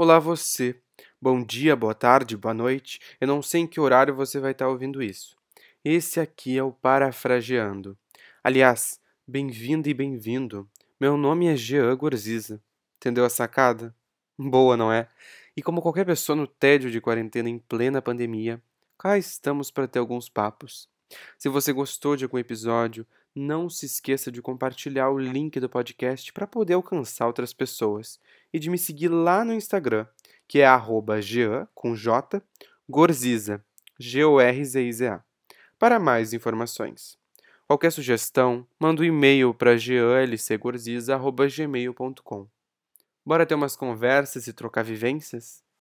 Olá você. Bom dia, boa tarde, boa noite. Eu não sei em que horário você vai estar ouvindo isso. Esse aqui é o Parafrageando. Aliás, bem-vindo e bem-vindo. Meu nome é Jean Gorziza. Entendeu a sacada? Boa, não é? E como qualquer pessoa no tédio de quarentena em plena pandemia, cá estamos para ter alguns papos. Se você gostou de algum episódio, não se esqueça de compartilhar o link do podcast para poder alcançar outras pessoas e de me seguir lá no Instagram, que é arroba Jean, com J, Gorziza, G-O-R-Z-I-Z-A, para mais informações. Qualquer sugestão, manda um e-mail para jeanlcgorziza.gmail.com. Bora ter umas conversas e trocar vivências?